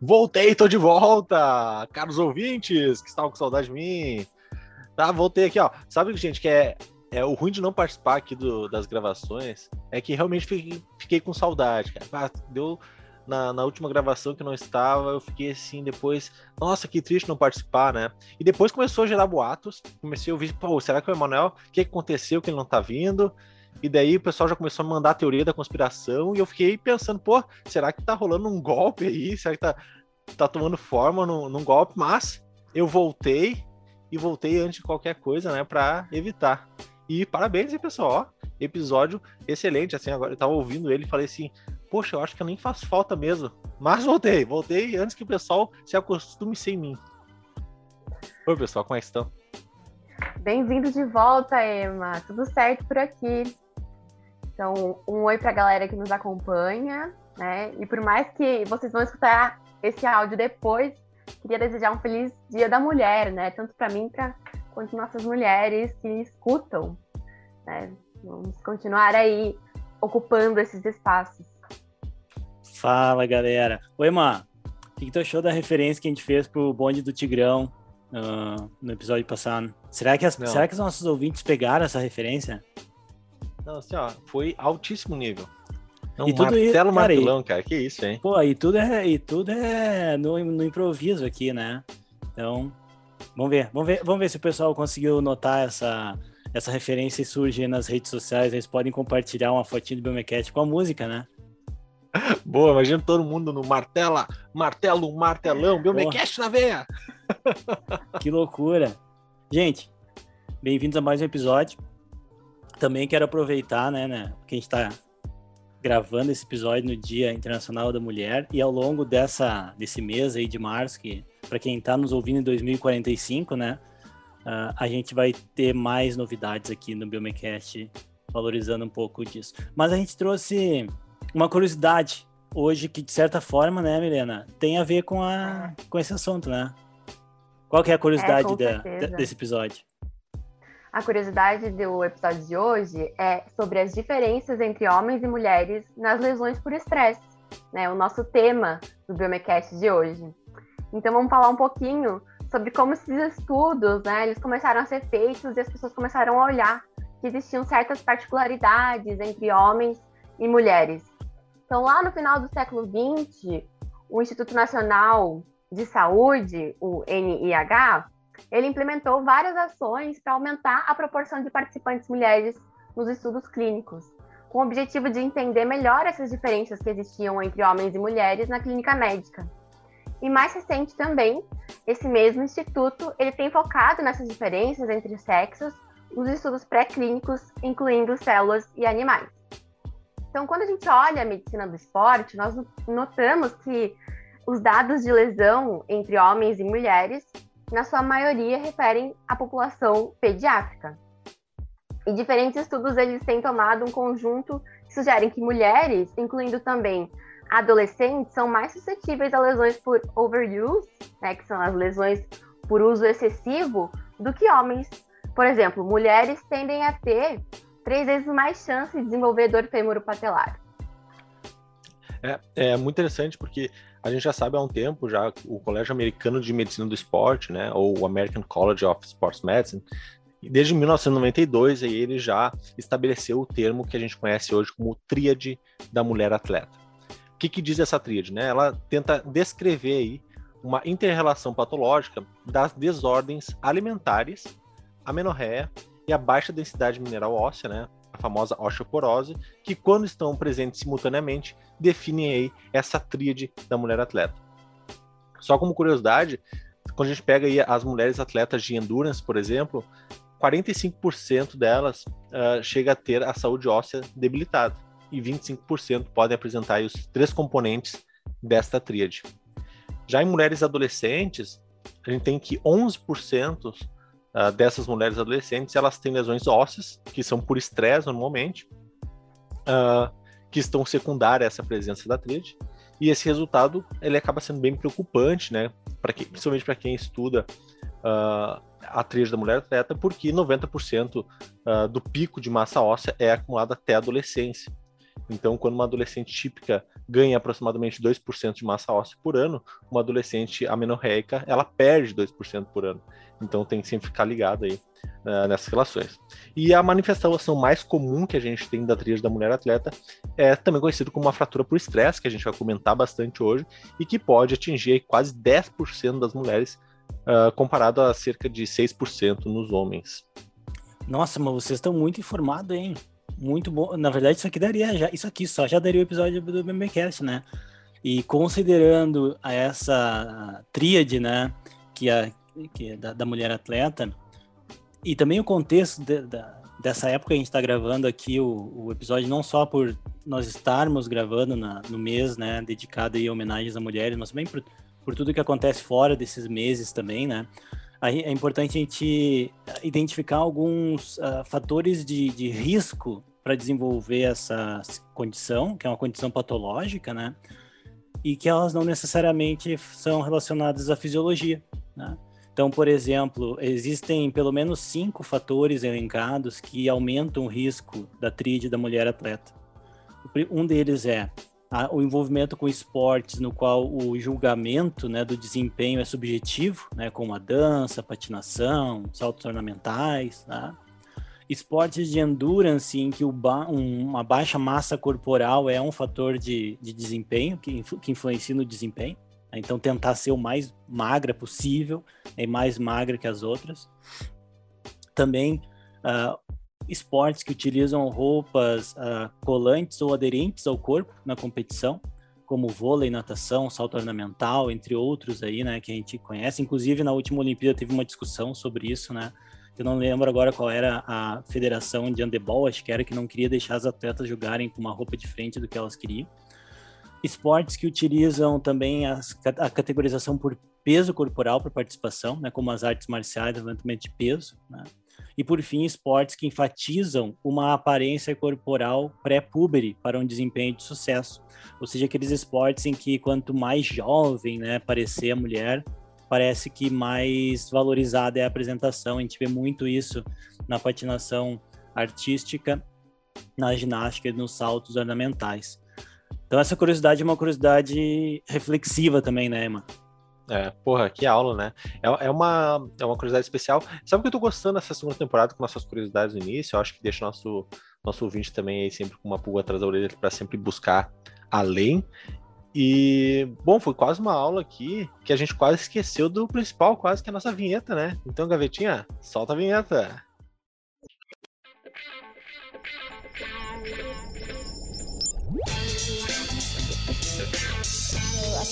Voltei, tô de volta, caros ouvintes que estavam com saudade de mim. Tá, voltei aqui, ó. Sabe, gente, que é, é o ruim de não participar aqui do, das gravações é que realmente fiquei, fiquei com saudade, cara. Ah, deu na, na, última gravação que não estava, eu fiquei assim depois, nossa, que triste não participar, né? E depois começou a gerar boatos, comecei a ouvir, pô, será que o Emanuel, o que aconteceu que ele não tá vindo? E daí o pessoal já começou a mandar a teoria da conspiração e eu fiquei pensando, pô, será que tá rolando um golpe aí? Será que tá, tá tomando forma num, num golpe? Mas eu voltei e voltei antes de qualquer coisa, né, para evitar. E parabéns aí, pessoal, ó, episódio excelente, assim, agora eu tava ouvindo ele e falei assim, poxa, eu acho que eu nem faço falta mesmo. Mas voltei, voltei antes que o pessoal se acostume sem mim. Oi, pessoal, como é que estão? Bem-vindo de volta, Emma. Tudo certo por aqui. Então, um oi para a galera que nos acompanha, né? E por mais que vocês vão escutar esse áudio depois, queria desejar um feliz Dia da Mulher, né? Tanto para mim pra, quanto nossas mulheres que escutam, né? Vamos continuar aí ocupando esses espaços. Fala, galera. Oi, Má. O que, tu achou da referência que a gente fez pro bonde do Tigrão uh, no episódio passado? Será que, as, será que os nossos ouvintes pegaram essa referência? Não, assim, ó, foi altíssimo nível. Não, e tudo martelo, cara, martelão, cara, que isso, hein? Pô, e tudo é, e tudo é no, no improviso aqui, né? Então, vamos ver, vamos ver, vamos ver se o pessoal conseguiu notar essa, essa referência e surge nas redes sociais. Eles podem compartilhar uma fotinha do Biomecast com a música, né? Boa, imagina todo mundo no martela, martelo, martelão, Biomecast na veia. Que loucura. Gente, bem-vindos a mais um episódio também quero aproveitar, né, né, que a gente está gravando esse episódio no Dia Internacional da Mulher e ao longo dessa desse mês aí de março, que para quem está nos ouvindo em 2045, né, uh, a gente vai ter mais novidades aqui no Biomecast valorizando um pouco disso. Mas a gente trouxe uma curiosidade hoje que de certa forma, né, Milena, tem a ver com a com esse assunto, né? Qual que é a curiosidade é, da, desse episódio? A curiosidade do episódio de hoje é sobre as diferenças entre homens e mulheres nas lesões por estresse, né? O nosso tema do Biomecast de hoje. Então vamos falar um pouquinho sobre como esses estudos, né, eles começaram a ser feitos e as pessoas começaram a olhar que existiam certas particularidades entre homens e mulheres. Então, lá no final do século XX, o Instituto Nacional de Saúde, o NIH, ele implementou várias ações para aumentar a proporção de participantes mulheres nos estudos clínicos, com o objetivo de entender melhor essas diferenças que existiam entre homens e mulheres na clínica médica. E mais recente também, esse mesmo instituto ele tem focado nessas diferenças entre os sexos nos estudos pré-clínicos, incluindo células e animais. Então, quando a gente olha a medicina do esporte, nós notamos que os dados de lesão entre homens e mulheres na sua maioria referem à população pediátrica. E diferentes estudos eles têm tomado um conjunto que sugerem que mulheres, incluindo também adolescentes, são mais suscetíveis a lesões por overuse, né, que são as lesões por uso excessivo, do que homens. Por exemplo, mulheres tendem a ter três vezes mais chance de desenvolver dor femoropatelar. É, é muito interessante porque a gente já sabe há um tempo já o Colégio Americano de Medicina do Esporte, né, ou o American College of Sports Medicine, desde 1992 aí ele já estabeleceu o termo que a gente conhece hoje como tríade da mulher atleta. O que, que diz essa tríade? Né? Ela tenta descrever aí uma interrelação patológica das desordens alimentares, a menorreia e a baixa densidade mineral óssea, né? A famosa osteoporose, que quando estão presentes simultaneamente, definem aí essa tríade da mulher atleta. Só como curiosidade, quando a gente pega aí as mulheres atletas de endurance, por exemplo, 45% delas uh, chega a ter a saúde óssea debilitada e 25% podem apresentar os três componentes desta tríade. Já em mulheres adolescentes, a gente tem que 11% uh, dessas mulheres adolescentes, elas têm lesões ósseas, que são por estresse normalmente, uh, que estão secundárias a essa presença da tríade, e esse resultado ele acaba sendo bem preocupante, né, para quem, principalmente para quem estuda uh, a tríade da mulher atleta, porque 90% do pico de massa óssea é acumulado até a adolescência. Então, quando uma adolescente típica ganha aproximadamente 2% de massa óssea por ano, uma adolescente amenorreica, ela perde 2% por ano. Então tem que sempre ficar ligado aí uh, nessas relações. E a manifestação mais comum que a gente tem da tríade da mulher atleta é também conhecido como uma fratura por estresse, que a gente vai comentar bastante hoje, e que pode atingir quase 10% das mulheres, uh, comparado a cerca de 6% nos homens. Nossa, mas vocês estão muito informados, hein? Muito bom. Na verdade, isso aqui daria já. Isso aqui só já daria o episódio do BMBcast, né? E considerando essa tríade, né? Que, a, que é da, da mulher atleta, e também o contexto de, da, dessa época que a gente está gravando aqui o, o, episódio, não só por nós estarmos gravando na, no mês, né? Dedicado aí a homenagens a mulheres, mas também por, por tudo que acontece fora desses meses também, né? é importante a gente identificar alguns uh, fatores de, de risco para desenvolver essa condição, que é uma condição patológica, né? E que elas não necessariamente são relacionadas à fisiologia, né? Então, por exemplo, existem pelo menos cinco fatores elencados que aumentam o risco da tríade da mulher atleta. Um deles é a, o envolvimento com esportes no qual o julgamento né, do desempenho é subjetivo, né, como a dança, a patinação, saltos ornamentais, né? Esportes de endurance em que ba um, uma baixa massa corporal é um fator de, de desempenho que, influ que influencia no desempenho. Né? Então, tentar ser o mais magra possível, e mais magra que as outras. Também uh, esportes que utilizam roupas uh, colantes ou aderentes ao corpo na competição, como vôlei, natação, salto ornamental, entre outros aí, né, que a gente conhece. Inclusive, na última Olimpíada teve uma discussão sobre isso, né, eu não lembro agora qual era a federação de handebol, acho que era que não queria deixar as atletas jogarem com uma roupa diferente do que elas queriam. Esportes que utilizam também as, a categorização por peso corporal para participação, né, como as artes marciais, levantamento de peso, né? E por fim, esportes que enfatizam uma aparência corporal pré-púbere para um desempenho de sucesso. Ou seja, aqueles esportes em que quanto mais jovem, né, parecer a mulher, parece que mais valorizada é a apresentação. A gente vê muito isso na patinação artística, na ginástica e nos saltos ornamentais. Então essa curiosidade é uma curiosidade reflexiva também, né, Emma? É, porra, que aula, né? É, é, uma, é uma curiosidade especial. Sabe o que eu tô gostando dessa segunda temporada com nossas curiosidades no início? Eu acho que deixa nosso, nosso ouvinte também aí sempre com uma pulga atrás da orelha para sempre buscar além. E, bom, foi quase uma aula aqui que a gente quase esqueceu do principal, quase que é a nossa vinheta, né? Então, Gavetinha, solta a vinheta.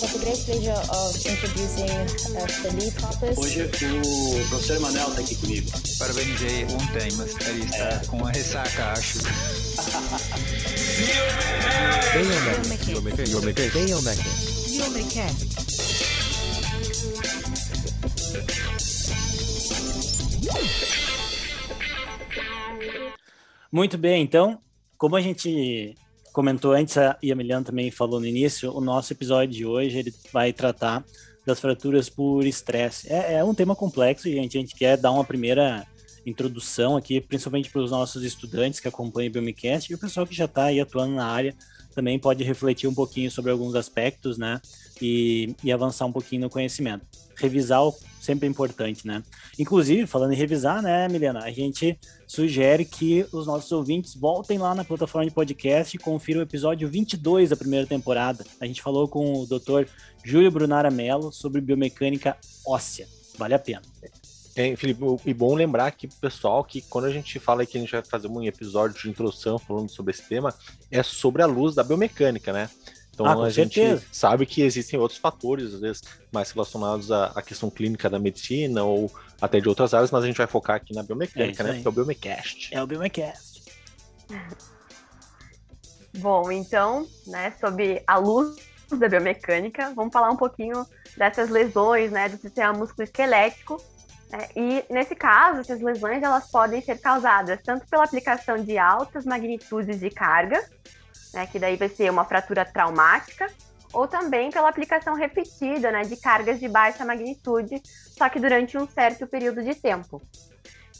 Got the great pleasure of introducing uh, Felipe Hoppes. Hoje o professor Manuel está aqui comigo. Parabenizei ontem, mas ele está é. com uma ressaca, acho. Muito bem, então, como a gente comentou antes, e a Miliana também falou no início, o nosso episódio de hoje ele vai tratar das fraturas por estresse. É, é um tema complexo, gente. A gente quer dar uma primeira introdução aqui, principalmente para os nossos estudantes que acompanham o Biomecast e o pessoal que já está aí atuando na área também pode refletir um pouquinho sobre alguns aspectos, né? E, e avançar um pouquinho no conhecimento. Revisar sempre é importante, né? Inclusive, falando em revisar, né, Milena, a gente sugere que os nossos ouvintes voltem lá na plataforma de podcast e confiram o episódio 22 da primeira temporada. A gente falou com o Dr. Júlio Brunara Mello sobre biomecânica óssea. Vale a pena. É, Felipe, e bom lembrar aqui pro pessoal que quando a gente fala que a gente vai fazer um episódio de introdução falando sobre esse tema, é sobre a luz da biomecânica, né? Então ah, a certeza. gente sabe que existem outros fatores, às vezes, mais relacionados à, à, questão clínica da medicina ou até de outras áreas, mas a gente vai focar aqui na biomecânica, é né? Que é o Biomecast. É o Biomecast. Bom, então, né, sobre a luz da biomecânica, vamos falar um pouquinho dessas lesões, né, do sistema musculoesquelético é, e nesse caso, essas lesões elas podem ser causadas tanto pela aplicação de altas magnitudes de carga, né, que daí vai ser uma fratura traumática, ou também pela aplicação repetida né, de cargas de baixa magnitude, só que durante um certo período de tempo.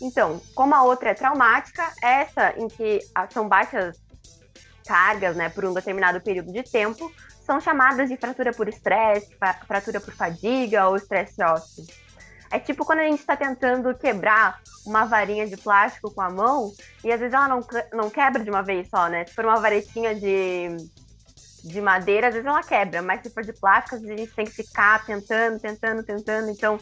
Então, como a outra é traumática, essa em que são baixas cargas, né, por um determinado período de tempo, são chamadas de fratura por estresse, fratura por fadiga ou estresse ósseo. É tipo quando a gente está tentando quebrar uma varinha de plástico com a mão e às vezes ela não, não quebra de uma vez só, né? Se for uma varetinha de, de madeira, às vezes ela quebra, mas se for de plástico, às vezes a gente tem que ficar tentando, tentando, tentando. Então,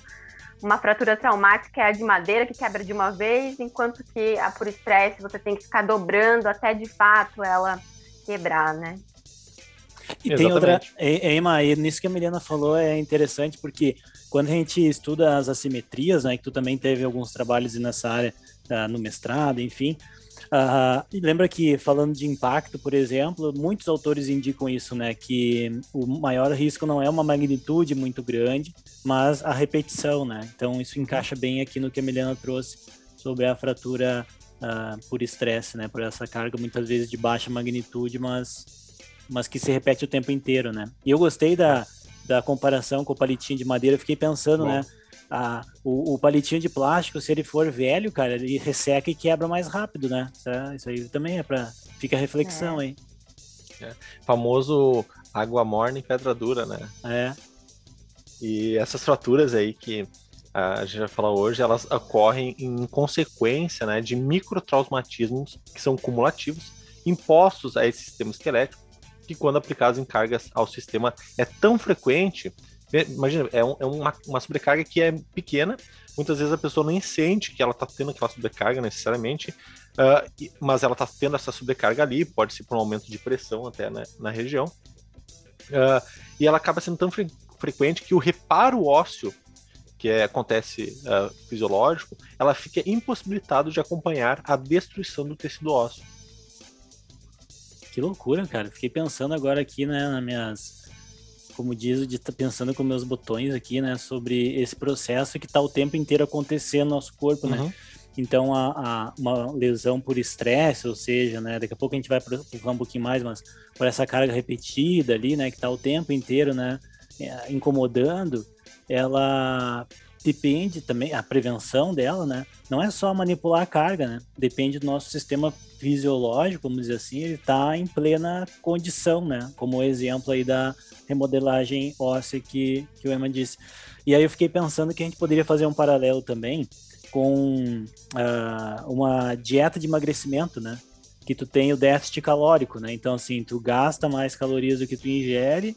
uma fratura traumática é a de madeira que quebra de uma vez, enquanto que a por estresse você tem que ficar dobrando até de fato ela quebrar, né? E Exatamente. tem outra, Emma, nisso que a Milena falou é interessante porque quando a gente estuda as assimetrias, né, que tu também teve alguns trabalhos nessa área uh, no mestrado, enfim, uh, lembra que falando de impacto, por exemplo, muitos autores indicam isso, né, que o maior risco não é uma magnitude muito grande, mas a repetição, né, então isso encaixa bem aqui no que a Milena trouxe sobre a fratura uh, por estresse, né, por essa carga muitas vezes de baixa magnitude, mas mas que se repete o tempo inteiro, né? E eu gostei da, da comparação com o palitinho de madeira, eu fiquei pensando, Bom. né? A, o, o, palitinho de plástico, se ele for velho, cara, ele resseca e quebra mais rápido, né? Isso aí também é para Fica a reflexão é. aí. É. Famoso água morna e pedra dura, né? É. E essas fraturas aí que a gente vai falar hoje, elas ocorrem em consequência né, de microtraumatismos que são cumulativos, impostos a esse sistema esquelético que quando aplicados em cargas ao sistema é tão frequente, né, imagina, é, um, é uma, uma, sobrecarga que é pequena, muitas vezes a pessoa nem sente que ela está tendo aquela sobrecarga necessariamente, uh, mas ela está tendo essa sobrecarga ali, pode ser por um aumento de pressão até né, na região, uh, e ela acaba sendo tão fre frequente que o reparo ósseo que é, acontece uh, fisiológico, ela fica impossibilitado de acompanhar a destruição do tecido ósseo. Que loucura, cara. Fiquei pensando agora aqui, né, nas minhas. Como diz, de tá pensando com meus botões aqui, né, sobre esse processo que tá o tempo inteiro acontecendo no nosso corpo, né? uhum. né? Então, a, a, uma lesão por estresse, ou seja, né, daqui a pouco a gente vai falar um pouquinho mais, mas por essa carga repetida ali, né, que tá o tempo inteiro, né, é, incomodando, ela depende também, a prevenção dela, né? Não é só manipular a carga, né? Depende do nosso sistema fisiológico, vamos dizer assim, ele está em plena condição, né? Como o exemplo aí da remodelagem óssea que, que o Emma disse. E aí eu fiquei pensando que a gente poderia fazer um paralelo também com uh, uma dieta de emagrecimento, né? Que tu tem o déficit calórico, né? Então, assim, tu gasta mais calorias do que tu ingere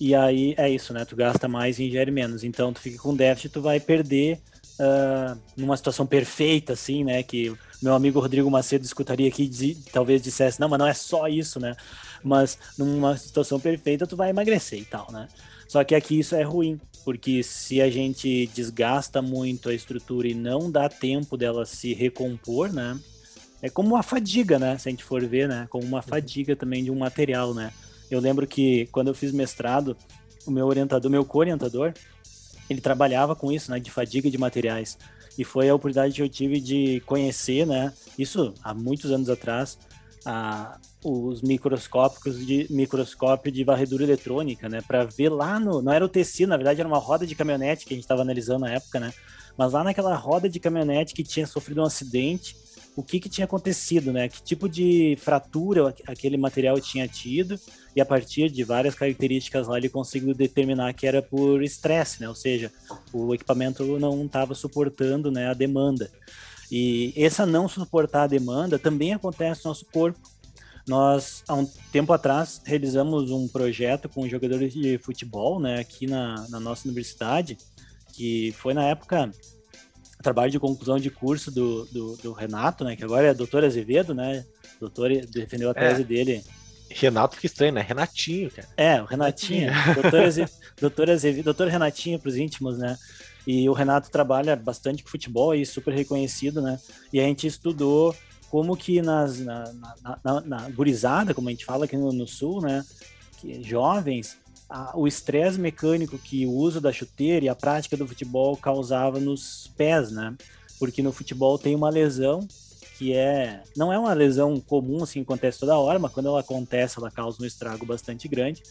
e aí é isso, né? Tu gasta mais e ingere menos. Então tu fica com déficit, tu vai perder uh, numa situação perfeita, assim, né? Que meu amigo Rodrigo Macedo escutaria aqui e talvez dissesse, não, mas não é só isso, né? Mas numa situação perfeita tu vai emagrecer e tal, né? Só que aqui isso é ruim, porque se a gente desgasta muito a estrutura e não dá tempo dela se recompor, né? É como uma fadiga, né? Se a gente for ver, né? Como uma fadiga também de um material, né? Eu lembro que quando eu fiz mestrado, o meu orientador, meu co-orientador, ele trabalhava com isso, né, de fadiga de materiais. E foi a oportunidade que eu tive de conhecer, né, isso há muitos anos atrás, a, os microscópicos de microscópio de varredura eletrônica, né, para ver lá no, não era o tecido, na verdade era uma roda de caminhonete que a gente estava analisando na época, né, mas lá naquela roda de caminhonete que tinha sofrido um acidente, o que que tinha acontecido, né, que tipo de fratura aquele material tinha tido, e a partir de várias características lá ele conseguiu determinar que era por estresse, né? Ou seja, o equipamento não estava suportando né, a demanda. E essa não suportar a demanda também acontece no nosso corpo. Nós, há um tempo atrás, realizamos um projeto com jogadores de futebol, né, aqui na, na nossa universidade, que foi na época trabalho de conclusão de curso do, do, do Renato, né, que agora é doutor Azevedo, né, doutor defendeu a tese é. dele Renato fica estranho, né? Renatinho, cara. É, o Renatinho. doutor, Azev... doutor, Azev... doutor Renatinho para os íntimos, né? E o Renato trabalha bastante com futebol e super reconhecido, né? E a gente estudou como que nas, na, na, na, na gurizada, como a gente fala aqui no, no sul, né? Que, jovens, a, o estresse mecânico que o uso da chuteira e a prática do futebol causava nos pés, né? Porque no futebol tem uma lesão que é não é uma lesão comum assim acontece toda hora, mas quando ela acontece ela causa um estrago bastante grande,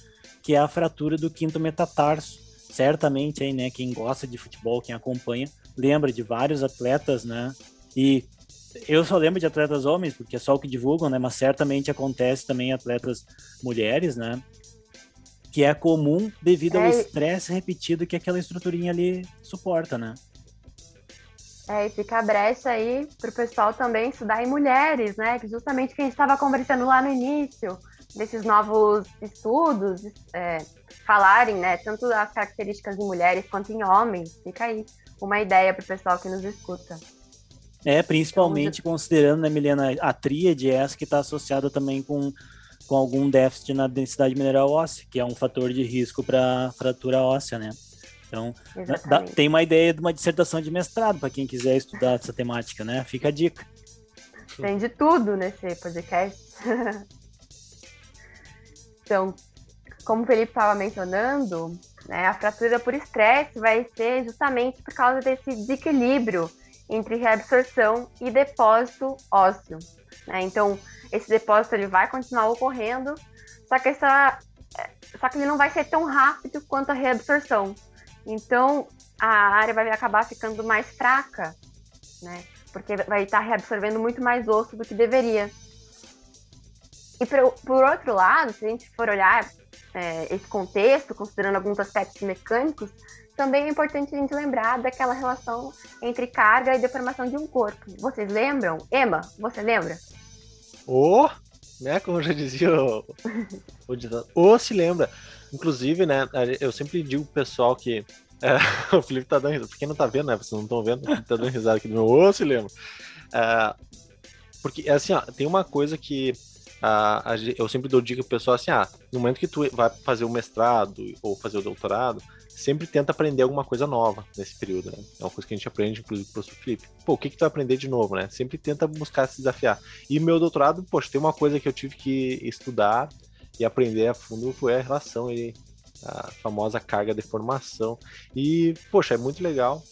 que é a fratura do quinto metatarso. Certamente aí, né, quem gosta de futebol, quem acompanha, lembra de vários atletas, né? E eu só lembro de atletas homens, porque é só o que divulgam, né? Mas certamente acontece também atletas mulheres, né? Que é comum devido ao É. estresse repetido que aquela estruturinha ali suporta, né? É, e fica a brecha aí pro pessoal também estudar em mulheres, né? Que justamente o que a gente estava conversando lá no início, desses novos estudos, é, falarem, né? Tanto as características em mulheres quanto em homens. Fica aí uma ideia pro pessoal que nos escuta. É, principalmente considerando, né, Milena, a tríade é essa que está associada também com, com algum déficit na densidade mineral óssea, que é um fator de risco para fratura óssea, né? Então, dá- dá- tem uma ideia de uma dissertação de mestrado para quem quiser estudar essa temática, né? Fica a dica. Tem de tudo nesse podcast. então, como o Felipe estava mencionando, né, a fratura por estresse vai ser justamente por causa desse desequilíbrio entre reabsorção e depósito ósseo. né? Então, esse depósito ele vai continuar ocorrendo, só que, essa, é, só que ele não vai ser tão rápido quanto a reabsorção. Então, a área vai acabar ficando mais fraca, né? porque vai estar reabsorvendo muito mais osso do que deveria. E por, por outro lado, se a gente for olhar é, esse contexto, considerando alguns aspectos mecânicos, também é importante a gente lembrar daquela relação entre carga e deformação de um corpo. Vocês lembram? Emma, você lembra? Ou, né, como já dizia o, o se lembra. Inclusive, né, a- eu sempre digo pro pessoal que. é, o Felipe tá dando risada. Pra quem não tá vendo, né? Vocês não estão vendo, tá dando risada aqui do meu. Ou se lembra. É, porque, assim, ó, tem uma coisa que a ge- eu sempre dou dica pro pessoal assim: ah, no momento que tu vai fazer o mestrado ou fazer o doutorado, sempre tenta aprender alguma coisa nova nesse período, né? É uma coisa que a gente aprende, inclusive, com o Felipe. Pô, o que que tu vai aprender de novo, né? Sempre tenta buscar se desafiar. E meu doutorado, poxa, tem uma coisa que eu tive que estudar e aprender a fundo foi a relação e a famosa carga de formação. E, poxa, é muito legal.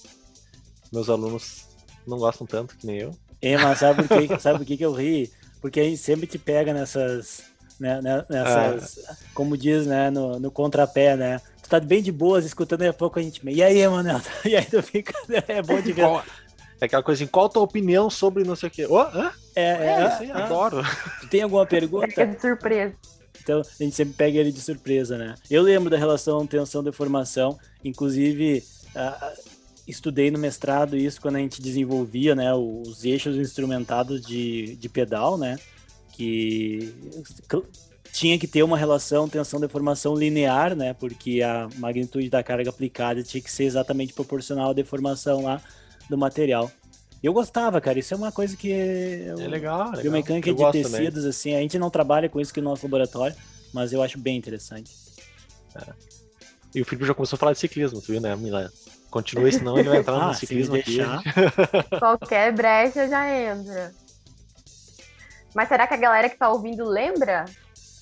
Meus alunos não gostam tanto que nem eu. É, mas sabe por que, sabe por que, que eu ri? Porque a gente sempre te pega nessas. Né, né, nessas Como diz, né, no, no contrapé, né? Tá bem de boas escutando, daqui a pouco a gente. E aí, Manuel? E aí tu fica. É bom de ver. É aquela coisa assim, qual a tua opinião sobre não sei o quê? Ô, hã? É, É, é, isso aí, adoro. tu tem alguma pergunta? de surpresa. Então a gente sempre pega ele de surpresa, né? Eu lembro da relação tensão-deformação, inclusive ah, estudei no mestrado isso quando a gente desenvolvia, né, os eixos instrumentados de, de pedal, né, que tinha que ter uma relação tensão-deformação linear, né, porque a magnitude da carga aplicada tinha que ser exatamente proporcional à deformação lá do material. Eu gostava, cara, isso é uma coisa que eu, É legal, legal. biomecânica Eu de gosto também. tecidos, assim, a gente não trabalha com isso aqui no nosso laboratório, mas eu acho bem interessante. E o Felipe já começou a falar de ciclismo, tu viu, né, Milan? Continua, senão ele vai entrar Ah, no ciclismo aqui. Qualquer brecha já entra. Mas será que a galera que tá ouvindo lembra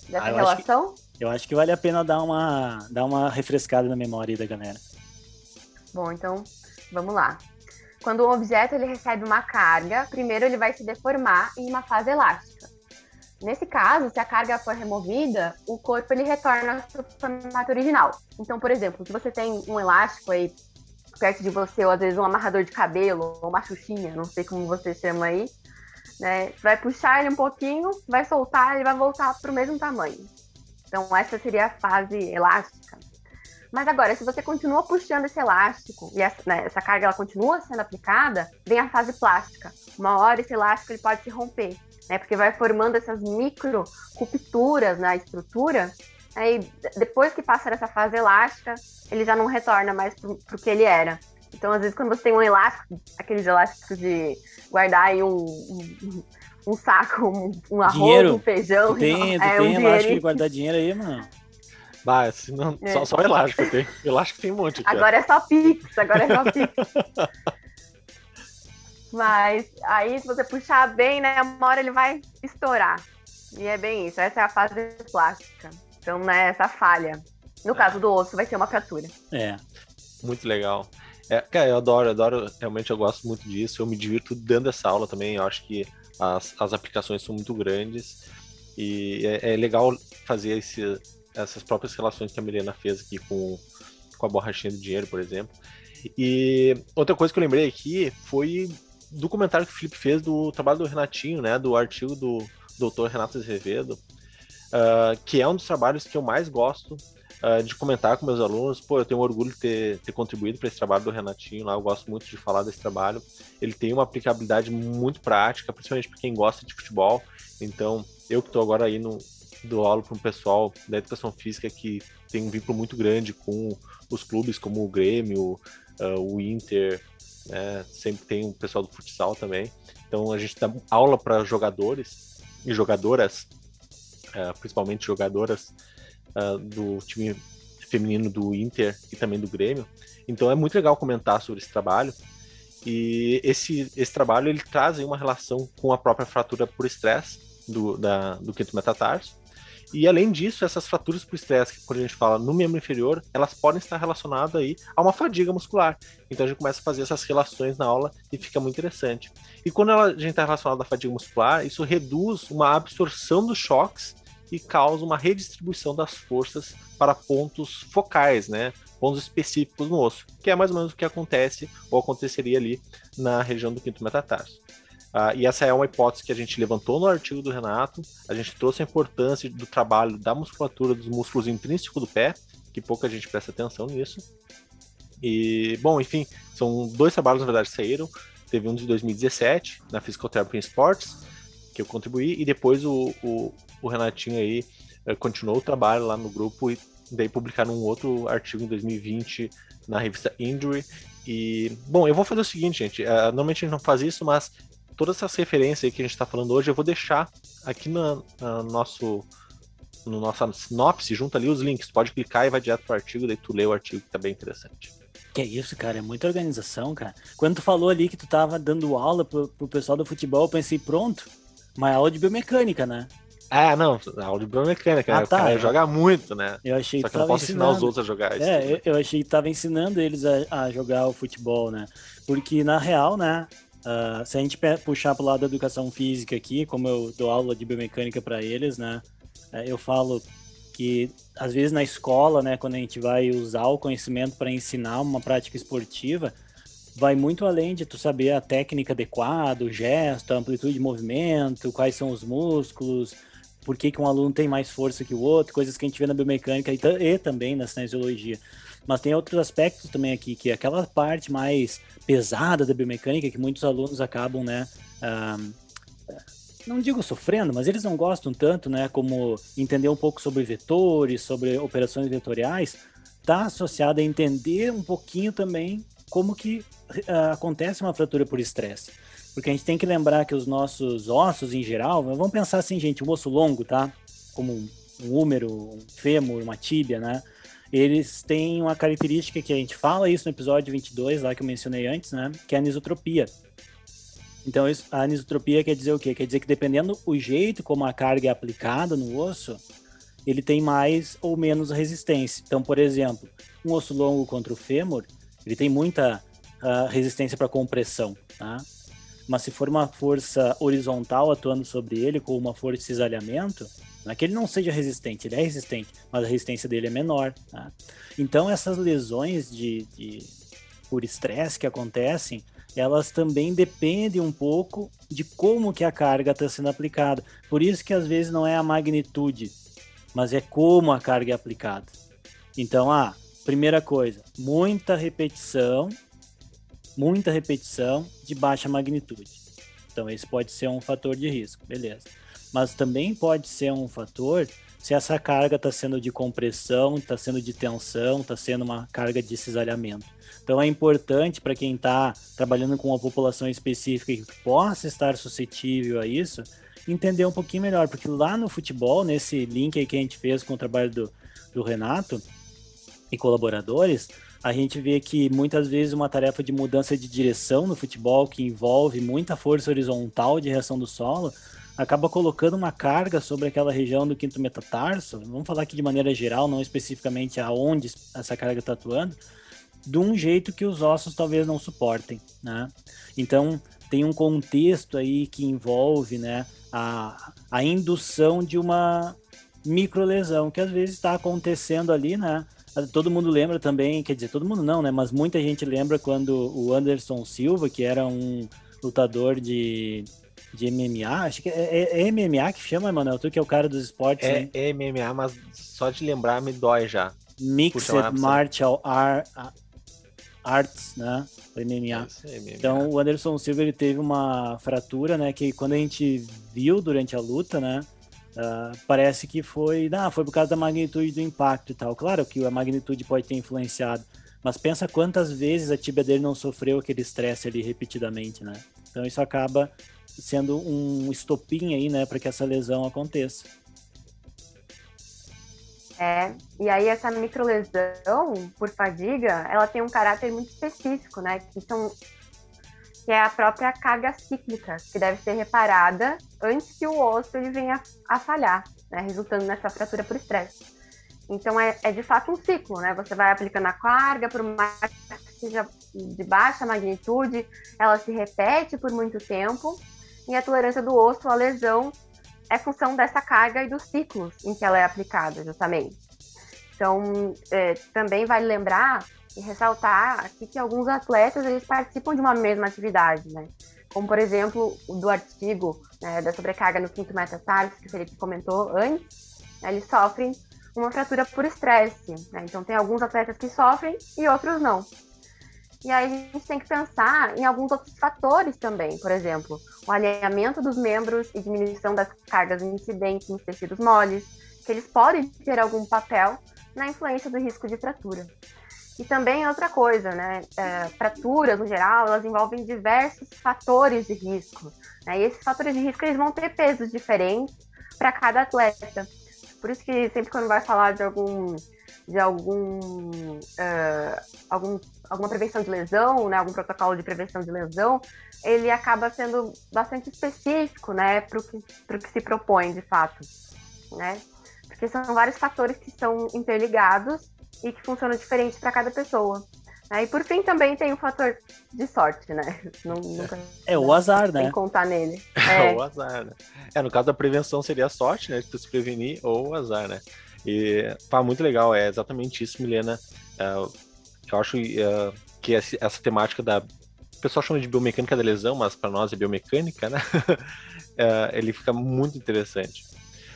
dessa Ah, eu acho que- relação? Eu acho que vale a pena dar uma, dar uma refrescada na memória da galera. Bom, então vamos lá. Quando um objeto ele recebe uma carga, primeiro ele vai se deformar em uma fase elástica. Nesse caso, se a carga for removida, o corpo ele retorna ao seu formato original. Então, por exemplo, se você tem um elástico aí perto de você, ou às vezes um amarrador de cabelo, ou uma xuxinha, não sei como você chama aí, né? Vai puxar ele um pouquinho, vai soltar, ele vai voltar para o mesmo tamanho. Então, essa seria a fase elástica. Mas agora, se você continua puxando esse elástico e essa, né, essa carga ela continua sendo aplicada, vem a fase plástica. Uma hora esse elástico ele pode se romper, né? Porque vai formando essas micro rupturas na estrutura. Aí, d- depois que passa essa fase elástica, ele já não retorna mais pro, pro que ele era. Então, às vezes, quando você tem um elástico, aqueles elásticos de guardar aí um, um, um saco, um, um arroz, Dinheiro? um feijão. Tu tem, tu é, tem um elástico de guardar dinheiro aí, mano? Bah, se não, É. só, só elástico tem. Elástico tem um monte ó. Agora é só Pix, agora é só Pix. Mas aí, se você puxar bem, né, uma hora ele vai estourar. E é bem isso, essa é a fase plástica. Então, né, essa falha. No caso do osso, vai ser uma fratura. É. Muito legal. É, cara, eu adoro, eu adoro, realmente eu gosto muito disso. Eu me divirto dando essa aula também. Eu acho que as, as aplicações são muito grandes. E é, é legal fazer esse, essas próprias relações que a Milena fez aqui com, com a borrachinha do dinheiro, por exemplo. E outra coisa que eu lembrei aqui foi do comentário que o Felipe fez do trabalho do Renatinho, né? Do artigo do Dr. Renato Azevedo, uh, que é um dos trabalhos que eu mais gosto uh, de comentar com meus alunos. Pô, eu tenho orgulho de ter, ter contribuído para esse trabalho do Renatinho lá, eu gosto muito de falar desse trabalho. Ele tem uma aplicabilidade muito prática, principalmente para quem gosta de futebol. Então, eu que estou agora aí no, dou aula para um pessoal da educação física que tem um vínculo muito grande com os clubes como o Grêmio, uh, o Inter, né? sempre tem um pessoal do futsal também. Então a gente dá aula para jogadores e jogadoras, uh, principalmente jogadoras uh, do time feminino do Inter e também do Grêmio. Então é muito legal comentar sobre esse trabalho. E esse, esse trabalho ele traz uma relação com a própria fratura por estresse do, da, do quinto metatarso e além disso, essas fraturas por estresse, que quando a gente fala no membro inferior, elas podem estar relacionadas aí a uma fadiga muscular. Então a gente começa a fazer essas relações na aula e fica muito interessante. E quando a gente está relacionado à fadiga muscular, isso reduz uma absorção dos choques e causa uma redistribuição das forças para pontos focais, né? Pontos específicos no osso, que é mais ou menos o que acontece ou aconteceria ali na região do quinto metatarso. Uh, e essa é uma hipótese que a gente levantou no artigo do Renato. A gente trouxe a importância do trabalho da musculatura dos músculos intrínsecos do pé, que pouca gente presta atenção nisso. E, bom, enfim, são dois trabalhos, na verdade, que saíram. Teve um de 2017, na Physical Therapy Sports, eu contribuí, e depois o, o, o Renatinho aí uh, continuou o trabalho lá no grupo e daí publicaram um outro artigo em 2020 na revista Injury. E, bom, eu vou fazer o seguinte, gente. Uh, normalmente a gente não faz isso, mas todas essas referências que a gente está falando hoje, eu vou deixar aqui no nosso no nossa sinopse, junto ali os links. Tu pode clicar e vai direto pro artigo, daí tu lê o artigo que tá bem interessante. Que é isso, cara, é muita organização, cara. Quando tu falou ali que tu tava dando aula pro, pro pessoal do futebol, eu pensei, pronto, uma aula de biomecânica, né? Ah, não, aula de biomecânica, ah, né? Tá, o cara joga muito, né? Eu achei Só que, que eu não posso ensinando. ensinar os outros a jogar isso. É, eu, eu, achei que tava ensinando eles a, a jogar o futebol, né? Porque, na real, né, Uh, se a gente puxar para o lado da educação física aqui, como eu dou aula de biomecânica para eles, né, é, eu falo que às vezes na escola, né, quando a gente vai usar o conhecimento para ensinar uma prática esportiva, vai muito além de tu saber a técnica adequada, o gesto, a amplitude de movimento, quais são os músculos, por que, que um aluno tem mais força que o outro, coisas que a gente vê na biomecânica e, e também na cinesiologia. Mas tem outros aspectos também aqui, que é aquela parte mais pesada da biomecânica que muitos alunos acabam, né? Uh, não digo sofrendo, mas eles não gostam tanto, né? Como entender um pouco sobre vetores, sobre operações vetoriais, está associado a entender um pouquinho também como que uh, acontece uma fratura por estresse. Porque a gente tem que lembrar que os nossos ossos, em geral, vamos pensar assim, gente, um osso longo, tá? Como um, húmero, um fêmur, uma tíbia, né? eles têm uma característica que a gente fala isso no episódio 22, lá que eu mencionei antes, né? Que é a anisotropia. Então, isso, a anisotropia quer dizer o quê? Quer dizer que dependendo o jeito como a carga é aplicada no osso, ele tem mais ou menos resistência. Então, por exemplo, um osso longo contra o fêmur, ele tem muita uh, resistência para compressão, tá? Mas se for uma força horizontal atuando sobre ele, com uma força de cisalhamento, não é que ele não seja resistente, ele é resistente, mas a resistência dele é menor. Tá? Então, essas lesões de, de por estresse que acontecem, elas também dependem um pouco de como que a carga está sendo aplicada. Por isso que às vezes não é a magnitude, mas é como a carga é aplicada. Então, ah, primeira coisa, muita repetição, muita repetição de baixa magnitude. Então, esse pode ser um fator de risco, beleza mas também pode ser um fator se essa carga está sendo de compressão, está sendo de tensão, está sendo uma carga de cisalhamento. Então é importante para quem está trabalhando com uma população específica que possa estar suscetível a isso, entender um pouquinho melhor, porque lá no futebol, nesse link aí que a gente fez com o trabalho do, do Renato e colaboradores, a gente vê que muitas vezes uma tarefa de mudança de direção no futebol, que envolve muita força horizontal de reação do solo, acaba colocando uma carga sobre aquela região do quinto metatarso, vamos falar aqui de maneira geral, não especificamente aonde essa carga está atuando, de um jeito que os ossos talvez não suportem, né? Então, tem um contexto aí que envolve, né, a, a indução de uma microlesão, que às vezes está acontecendo ali, né? Todo mundo lembra também, quer dizer, todo mundo não, né? Mas muita gente lembra quando o Anderson Silva, que era um lutador de, de MMA, acho que é, é, é MMA que chama, Emanuel, tu que é o cara dos esportes, é, né? É MMA, mas só de lembrar me dói já. Mixed Martial Arts, né? MMA. É MMA. Então o Anderson Silva ele teve uma fratura, né? Que quando a gente viu durante a luta, né? Uh, parece que foi, ah, foi por causa da magnitude do impacto e tal. Claro que a magnitude pode ter influenciado, mas pensa quantas vezes a tibia dele não sofreu aquele estresse ali repetidamente, né? Então isso acaba sendo um estopim aí, né, para que essa lesão aconteça. É, e aí essa microlesão por fadiga, ela tem um caráter muito específico, né, que são que é a própria carga cíclica, que deve ser reparada antes que o osso ele venha a falhar, né, resultando nessa fratura por estresse. Então é, é, de fato um ciclo, né? Você vai aplicando a carga, por mais que seja de baixa magnitude, ela se repete por muito tempo, e a tolerância do osso à lesão é função dessa carga e dos ciclos em que ela é aplicada, justamente. Então, é, também vale lembrar e ressaltar aqui que alguns atletas eles participam de uma mesma atividade, né? Como, por exemplo, do artigo né, da sobrecarga no quinto metatarso, que o Felipe comentou antes, né, eles sofrem uma fratura por estresse. Né? Então, tem alguns atletas que sofrem e outros não. E aí a gente tem que pensar em alguns outros fatores também, por exemplo, o alinhamento dos membros e diminuição das cargas incidentes nos tecidos moles, que eles podem ter algum papel na influência do risco de fratura. E também outra coisa, né? É, fraturas, no geral, elas envolvem diversos fatores de risco. Né? E esses fatores de risco eles vão ter pesos diferentes para cada atleta. Por isso que sempre quando vai falar de algum de algum, uh, algum alguma prevenção de lesão, né, algum protocolo de prevenção de lesão, ele acaba sendo bastante específico, né, para o que, que se propõe de fato, né? Porque são vários fatores que são interligados e que funcionam diferente para cada pessoa. Né? E por fim também tem o fator de sorte, né? Não, nunca, é o azar, né? Tem contar nele. É. é. o azar, né? É, no caso da prevenção seria a sorte, né? De tu se prevenir ou o azar, né? E, pá, muito legal, é exatamente isso, Milena. Uh, eu acho uh, que essa, essa, temática da. O pessoal chama de biomecânica da lesão, mas para nós é biomecânica, né? uh, ele fica muito interessante.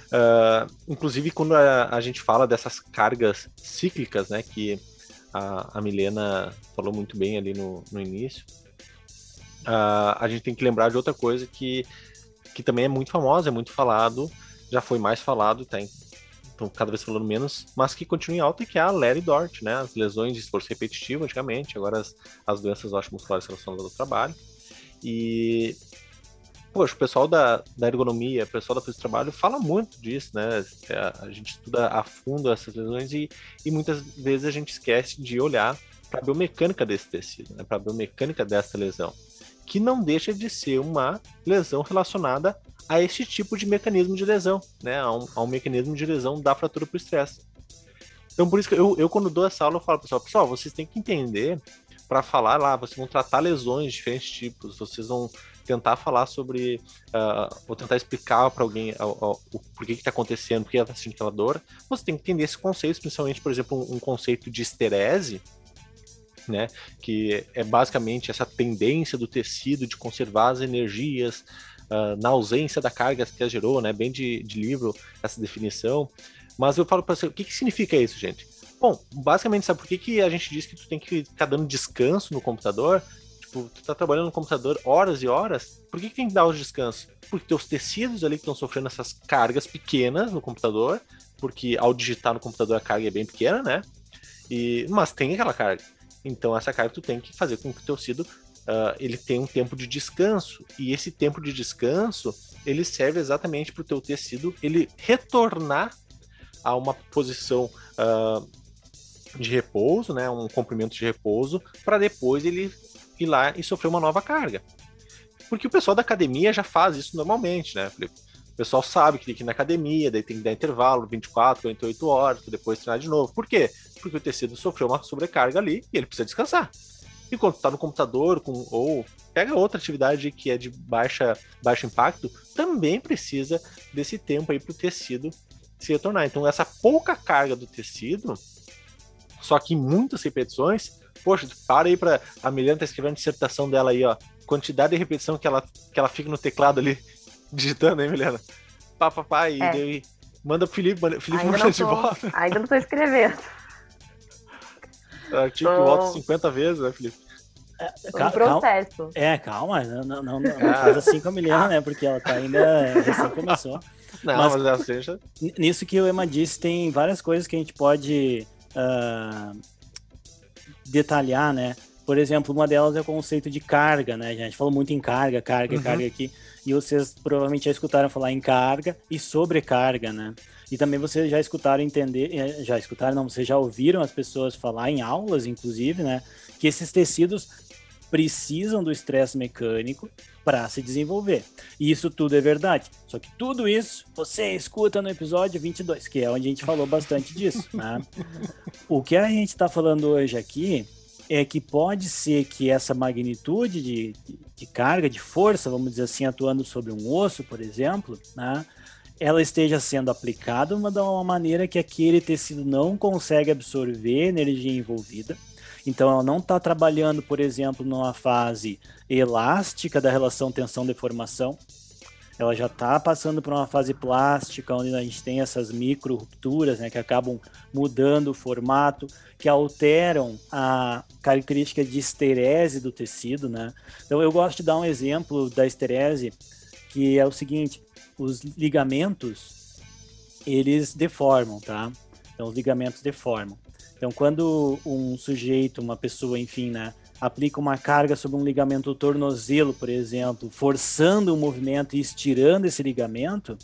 Uh, inclusive, quando a, a, gente fala dessas cargas cíclicas, né, que a, a Milena falou muito bem ali no, no início, uh, a gente tem que lembrar de outra coisa que, que também é muito famosa, é muito falado, já foi mais falado, tá estão cada vez falando menos, mas que continua em alta, que é a Larry Dort, né? As lesões de esforço repetitivo antigamente, agora as, as doenças musculares relacionadas ao trabalho. E, poxa, o pessoal da, da ergonomia, o pessoal da pesquisa de trabalho fala muito disso, né? É, a gente estuda a fundo essas lesões e, e muitas vezes a gente esquece de olhar para a biomecânica desse tecido, né? para a biomecânica dessa lesão, que não deixa de ser uma lesão relacionada a esse tipo de mecanismo de lesão, né? A um, a um mecanismo de lesão da fratura por estresse. Então, por isso que eu, eu, quando dou essa aula, eu falo, pessoal, pessoal, vocês têm que entender para falar lá, vocês vão tratar lesões de diferentes tipos, vocês vão tentar falar sobre, uh, ou tentar explicar para alguém uh, uh, o porquê que está acontecendo, por que ela está sentindo aquela dor, você tem que entender esse conceito, principalmente, por exemplo, um, um conceito de esterese, né, que é basicamente essa tendência do tecido de conservar as energias uh, na ausência da carga que ela gerou, né? Bem de, de livro essa definição. Mas eu falo para você, o que, que significa isso, gente? Bom, basicamente, sabe por que, que a gente diz que tu tem que ficar dando descanso no computador? Tipo, tu tá trabalhando no computador horas e horas, por que, que tem que dar os descansos? Porque teus tecidos ali que estão sofrendo essas cargas pequenas no computador, porque ao digitar no computador a carga é bem pequena, né? E, mas tem aquela carga. Então essa carga tu tem que fazer com que o teu tecido uh, ele tem um tempo de descanso e esse tempo de descanso ele serve exatamente para o teu tecido ele retornar a uma posição uh, de repouso, né, um comprimento de repouso, para depois ele ir lá e sofrer uma nova carga. Porque o pessoal da academia já faz isso normalmente, né? O pessoal sabe que tem que ir na academia, daí tem que dar intervalo, 24, 48 horas, depois treinar de novo. Por quê? Porque o tecido sofreu uma sobrecarga ali e ele precisa descansar. Enquanto está no computador com, ou pega outra atividade que é de baixa, baixo impacto, também precisa desse tempo aí para o tecido se retornar. Então, essa pouca carga do tecido, só que em muitas repetições, poxa, para aí para a Milena tá escrevendo a dissertação dela aí, ó, quantidade de repetição que ela, que ela fica no teclado ali, digitando, hein, Milena? Pá, pá, pá, e é. daí manda pro Felipe, manda, Felipe ainda manda de volta. Ainda não tô escrevendo. Artigo tô... que volta 50 vezes, né, Felipe? É, um processo. Calma, é, calma, não, não, não, não faz assim com a Milena, né? Porque ela tá ainda recém começou. Não, mas, mas ela seja. Nisso que o Emma disse, tem várias coisas que a gente pode uh, detalhar, né? Por exemplo, uma delas é o conceito de carga, né? A gente falou muito em carga, carga, uhum. carga aqui. E vocês provavelmente já escutaram falar em carga e sobrecarga, né? E também vocês já escutaram entender, eh, já escutaram, não, vocês já ouviram as pessoas falar em aulas, inclusive, né? Que esses tecidos precisam do estresse mecânico para se desenvolver. E isso tudo é verdade. Só que tudo isso você escuta no episódio 22, que é onde a gente falou bastante disso. Né? o que a gente está falando hoje aqui é que pode ser que essa magnitude de, de, de, carga, de força, vamos dizer assim, atuando sobre um osso, por exemplo, né, ela esteja sendo aplicada de uma maneira que aquele tecido não consegue absorver energia envolvida então ela não está trabalhando, por exemplo, numa fase elástica da relação tensão-deformação. Ela já está passando por uma fase plástica, onde a gente tem essas micro rupturas, né, que acabam mudando o formato, que alteram a característica de esterese do tecido, né? Então eu gosto de dar um exemplo da esterese, que é o seguinte: os ligamentos eles deformam, tá? Então os ligamentos deformam. Então, quando um sujeito, uma pessoa, enfim, né, aplica uma carga sobre um ligamento do tornozelo, por exemplo, forçando o movimento e estirando esse ligamento,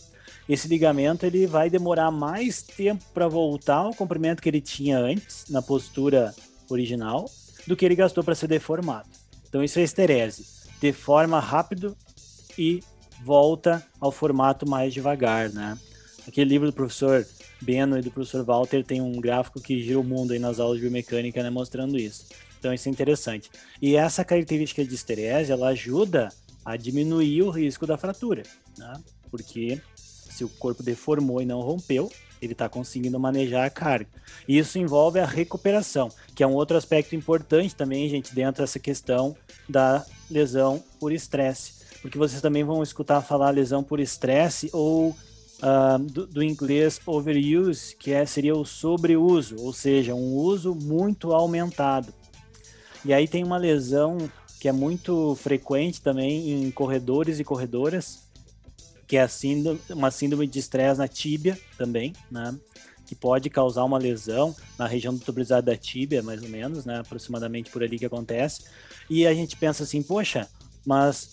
esse ligamento ele vai demorar mais tempo para voltar ao comprimento que ele tinha antes, na postura original, do que ele gastou para ser deformado. Então, isso é esterese. Deforma rápido e volta ao formato mais devagar, né? Aquele livro do professor Beno e do professor Walter tem um gráfico que gira o mundo aí nas aulas de biomecânica, né, mostrando isso. Então isso é interessante. E essa característica de esterese, ela ajuda a diminuir o risco da fratura, né? Porque se o corpo deformou e não rompeu, ele está conseguindo manejar a carga. Isso envolve a recuperação, que é um outro aspecto importante também, gente, dentro dessa questão da lesão por estresse. Porque vocês também vão escutar falar lesão por estresse ou uh, do, do, inglês overuse, que é, seria o sobreuso, ou seja, um uso muito aumentado. E aí tem uma lesão que é muito frequente também em corredores e corredoras, que é síndrome, uma síndrome de estresse na tíbia também, né? Que pode causar uma lesão na região do tuberizado da tíbia, mais ou menos, né? Aproximadamente por ali que acontece. E a gente pensa assim, poxa, mas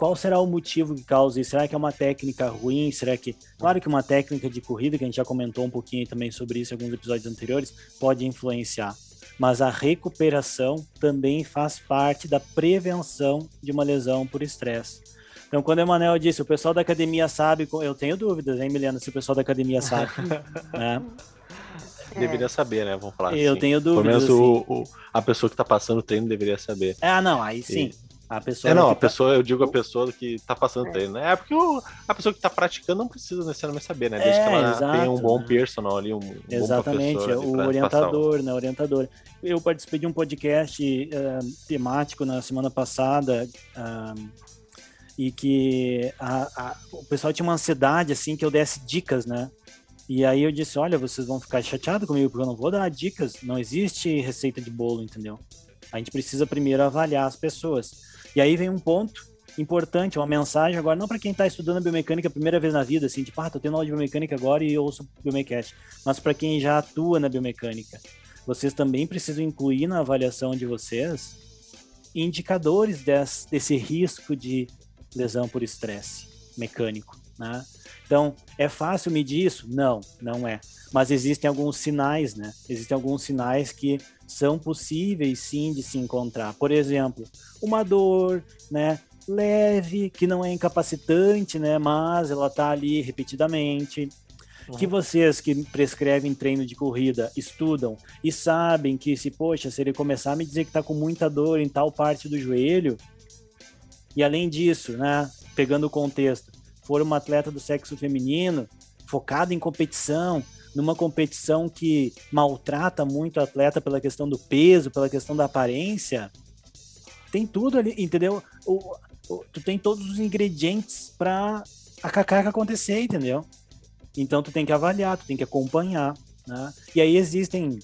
qual será o motivo que causa isso? Será que é uma técnica ruim? Será que. Claro que uma técnica de corrida, que a gente já comentou um pouquinho também sobre isso em alguns episódios anteriores, pode influenciar. Mas a recuperação também faz parte da prevenção de uma lesão por estresse. Então, quando o Emanuel disse, o pessoal da academia sabe, eu tenho dúvidas, hein, Milena, se o pessoal da academia sabe. né? Deveria saber, né? Vamos falar Eu assim. tenho dúvidas. Pelo menos assim. o, o, a pessoa que está passando o treino deveria saber. Ah, não, aí sim. E... A pessoa é, não, a tá... pessoa, eu digo a pessoa que tá passando é. treino, né? É porque o, a pessoa que tá praticando não precisa necessariamente saber, né? Desde é, que ela exato, tenha um bom né? personal ali, um, Exatamente, bom o orientador, né? Orientador. Eu participei de um podcast uh, temático na semana passada uh, e que a, a, o pessoal tinha uma ansiedade, assim, que eu desse dicas, né? E aí eu disse, olha, vocês vão ficar chateados comigo, porque eu não vou dar dicas, não existe receita de bolo, entendeu? A gente precisa primeiro avaliar as pessoas. E aí vem um ponto importante, uma mensagem agora, não para quem está estudando biomecânica a primeira vez na vida, assim, tipo, ah, tô tendo aula de biomecânica agora e ouço biomecast, mas para quem já atua na biomecânica. Vocês também precisam incluir na avaliação de vocês indicadores desse, desse risco de lesão por estresse mecânico, né? Então, é fácil medir isso? Não, não é. Mas existem alguns sinais, né? Existem alguns sinais que são possíveis sim de se encontrar. Por exemplo, uma dor, né, leve, que não é incapacitante, né, mas ela tá ali repetidamente. Uhum. Que vocês que prescrevem treino de corrida estudam e sabem que se, poxa, se ele começar a me dizer que tá com muita dor em tal parte do joelho, e além disso, né, pegando o contexto, for uma atleta do sexo feminino, focada em competição, numa competição que maltrata muito o atleta pela questão do peso, pela questão da aparência, tem tudo ali, entendeu? O, o, tu tem todos os ingredientes para a cacaca acontecer, entendeu? Então tu tem que avaliar, tu tem que acompanhar, né? E aí existem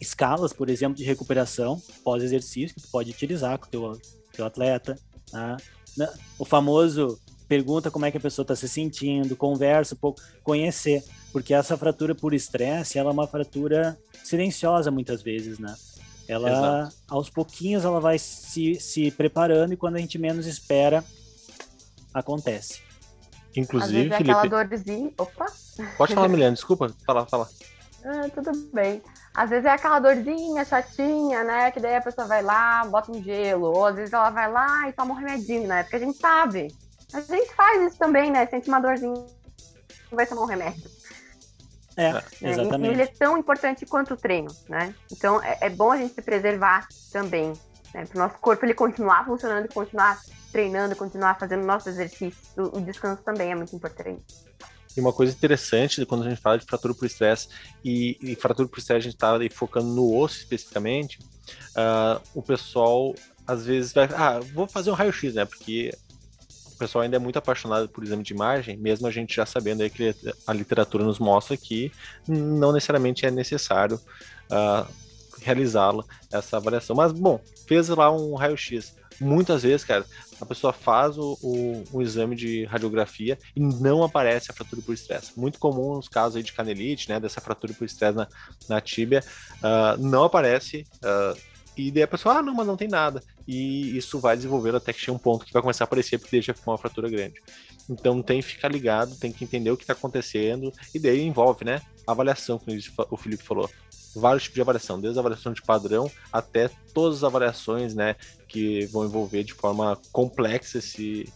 escalas, por exemplo, de recuperação pós-exercício que tu pode utilizar com o teu, teu atleta, né? O famoso pergunta como é que a pessoa está se sentindo, conversa um pouco, conhecer, porque essa fratura por estresse, ela é uma fratura silenciosa muitas vezes, né? Ela, Exato. aos pouquinhos, ela vai se, se preparando e quando a gente menos espera, acontece. Inclusive, Às Felipe... aquela dorzinha... Opa! Pode falar, Milena, desculpa. Fala, fala. Ah, tudo bem. Às vezes é aquela dorzinha chatinha, né? Que daí a pessoa vai lá, bota um gelo. Ou às vezes ela vai lá e toma um remedinho, né? Porque a gente sabe. A gente faz isso também, né? Sente uma dorzinha, vai tomar um remédio. É, é exatamente. E ele é tão importante quanto o treino, né? Então é, é bom a gente se preservar também, né? Para o nosso corpo ele continuar funcionando e continuar treinando, continuar fazendo nossos exercícios. O, o descanso também é muito importante. E uma coisa interessante quando a gente fala de fratura por estresse, e, e fratura por estresse a gente está focando no osso especificamente, uh, o pessoal às vezes vai, ah, vou fazer um raio-x, né? Porque pessoal ainda é muito apaixonado por exame de imagem, mesmo a gente já sabendo aí que a literatura nos mostra que não necessariamente é necessário uh, realizá-la, essa avaliação. Mas, bom, fez lá um raio-x. Muitas vezes, cara, a pessoa faz o, o, o, exame de radiografia e não aparece a fratura por estresse. Muito comum nos casos aí de canelite, né, dessa fratura por estresse na, na tíbia, uh, não aparece. Uh, e daí a pessoa, ah, não, mas não tem nada. E isso vai desenvolver até que chega um ponto que vai começar a aparecer porque já ficou uma fratura grande. Então tem que ficar ligado, tem que entender o que está acontecendo, e daí envolve, né? Avaliação, como o Felipe falou vários tipos de avaliação, desde a avaliação de padrão até todas as avaliações, né, que vão envolver de forma complexa esse,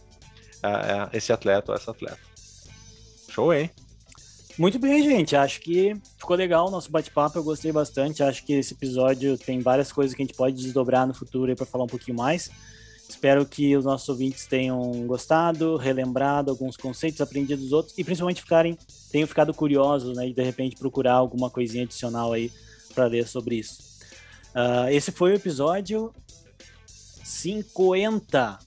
uh, esse atleta ou essa atleta. Show, hein? Muito bem, gente. Acho que ficou legal o nosso bate-papo. Eu gostei bastante. Acho que esse episódio tem várias coisas que a gente pode desdobrar no futuro para falar um pouquinho mais. Espero que os nossos ouvintes tenham gostado, relembrado alguns conceitos, aprendidos outros e principalmente ficarem, tenham ficado curiosos, né? E de repente procurar alguma coisinha adicional aí para ler sobre isso. Uh, esse foi o episódio 50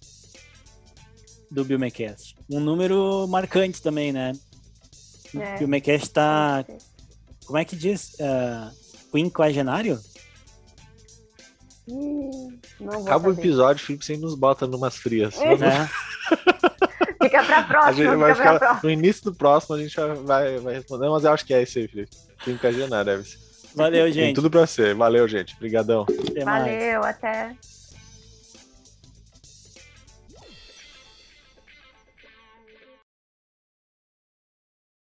do Biomecast. Um número marcante também, né? É. O Biomecast está. Como é que diz? Uh, quinquagenário? Acaba o episódio, o Felipe sempre nos bota numas frias. É. Fica pra próxima. A gente vai ficar, no início do próximo a gente vai, vai responder, mas eu acho que é isso aí, Felipe. Quinquagenário deve ser. Valeu, gente. Tem tudo pra ser. Valeu, gente. Obrigadão. Valeu, até.